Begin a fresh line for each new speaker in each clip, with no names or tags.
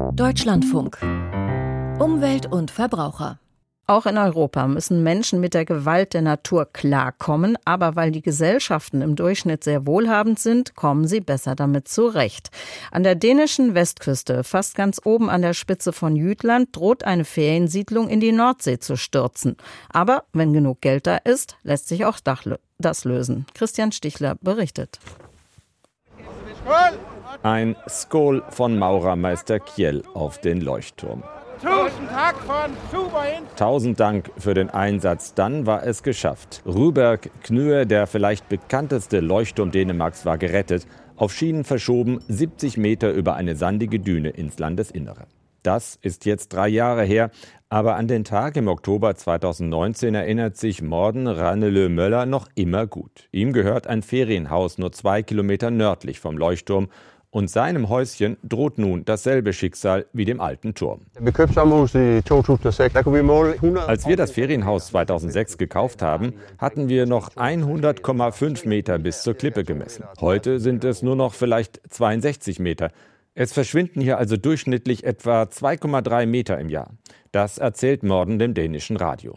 Deutschlandfunk. Umwelt und Verbraucher.
Auch in Europa müssen Menschen mit der Gewalt der Natur klarkommen, aber weil die Gesellschaften im Durchschnitt sehr wohlhabend sind, kommen sie besser damit zurecht. An der dänischen Westküste, fast ganz oben an der Spitze von Jütland, droht eine Feriensiedlung in die Nordsee zu stürzen. Aber wenn genug Geld da ist, lässt sich auch das lösen. Christian Stichler berichtet.
Ein Skol von Maurermeister Kiel auf den Leuchtturm. Tausend Dank für den Einsatz. Dann war es geschafft. Rüberg Knüe, der vielleicht bekannteste Leuchtturm Dänemarks, war gerettet. Auf Schienen verschoben, 70 Meter über eine sandige Düne ins Landesinnere. Das ist jetzt drei Jahre her, aber an den Tag im Oktober 2019 erinnert sich Morden Ranelö Möller noch immer gut. Ihm gehört ein Ferienhaus nur zwei Kilometer nördlich vom Leuchtturm und seinem Häuschen droht nun dasselbe Schicksal wie dem alten Turm. Als wir das Ferienhaus 2006 gekauft haben, hatten wir noch 100,5 Meter bis zur Klippe gemessen. Heute sind es nur noch vielleicht 62 Meter. Es verschwinden hier also durchschnittlich etwa 2,3 Meter im Jahr. Das erzählt Morden dem dänischen Radio.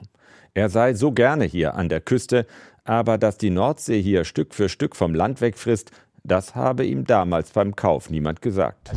Er sei so gerne hier an der Küste, aber dass die Nordsee hier Stück für Stück vom Land wegfrisst, das habe ihm damals beim Kauf niemand gesagt.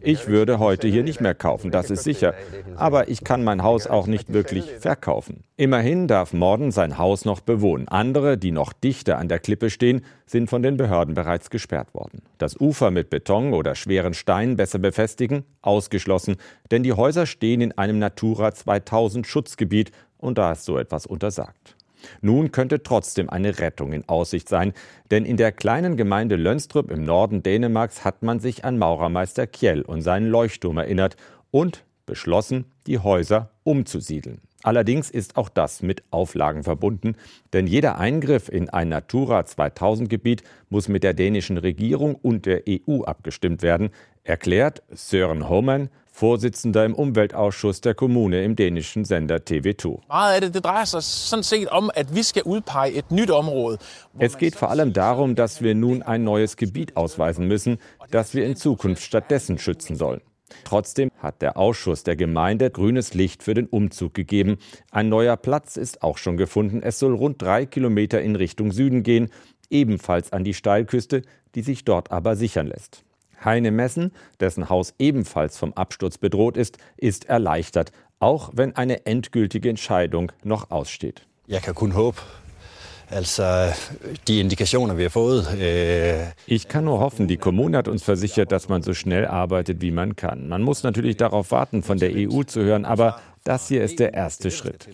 Ich würde heute hier nicht mehr kaufen, das ist sicher. Aber ich kann mein Haus auch nicht wirklich verkaufen. Immerhin darf Morden sein Haus noch bewohnen. Andere, die noch dichter an der Klippe stehen, sind von den Behörden bereits gesperrt worden. Das Ufer mit Beton oder schweren Steinen besser befestigen? Ausgeschlossen, denn die Häuser stehen in einem Natura 2000 Schutzgebiet und da ist so etwas untersagt. Nun könnte trotzdem eine Rettung in Aussicht sein, denn in der kleinen Gemeinde Lönstrup im Norden Dänemarks hat man sich an Maurermeister Kjell und seinen Leuchtturm erinnert und beschlossen, die Häuser umzusiedeln. Allerdings ist auch das mit Auflagen verbunden, denn jeder Eingriff in ein Natura 2000 Gebiet muss mit der dänischen Regierung und der EU abgestimmt werden, erklärt Sören Homan, Vorsitzender im Umweltausschuss der Kommune im dänischen Sender TV2. Es geht vor allem darum, dass wir nun ein neues Gebiet ausweisen müssen, das wir in Zukunft stattdessen schützen sollen. Trotzdem hat der Ausschuss der Gemeinde grünes Licht für den Umzug gegeben. Ein neuer Platz ist auch schon gefunden. Es soll rund drei Kilometer in Richtung Süden gehen, ebenfalls an die Steilküste, die sich dort aber sichern lässt. Heine Messen, dessen Haus ebenfalls vom Absturz bedroht ist, ist erleichtert, auch wenn eine endgültige Entscheidung noch aussteht.
Kun håbe.
Äh ich kann nur hoffen, die Kommune hat uns versichert, dass man so schnell arbeitet, wie man kann. Man muss natürlich darauf warten, von der EU zu hören, aber das hier ist der erste Schritt.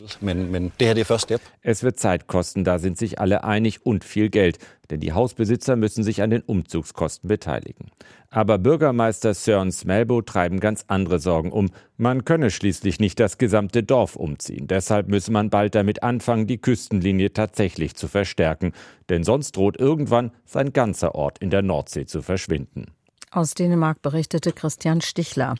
Es wird Zeit kosten, da sind sich alle einig und viel Geld, denn die Hausbesitzer müssen sich an den Umzugskosten beteiligen. Aber Bürgermeister Søren Smelbo treiben ganz andere Sorgen um. Man könne schließlich nicht das gesamte Dorf umziehen. Deshalb müsse man bald damit anfangen, die Küstenlinie tatsächlich zu verstärken, denn sonst droht irgendwann sein ganzer Ort in der Nordsee zu verschwinden.
Aus Dänemark berichtete Christian Stichler.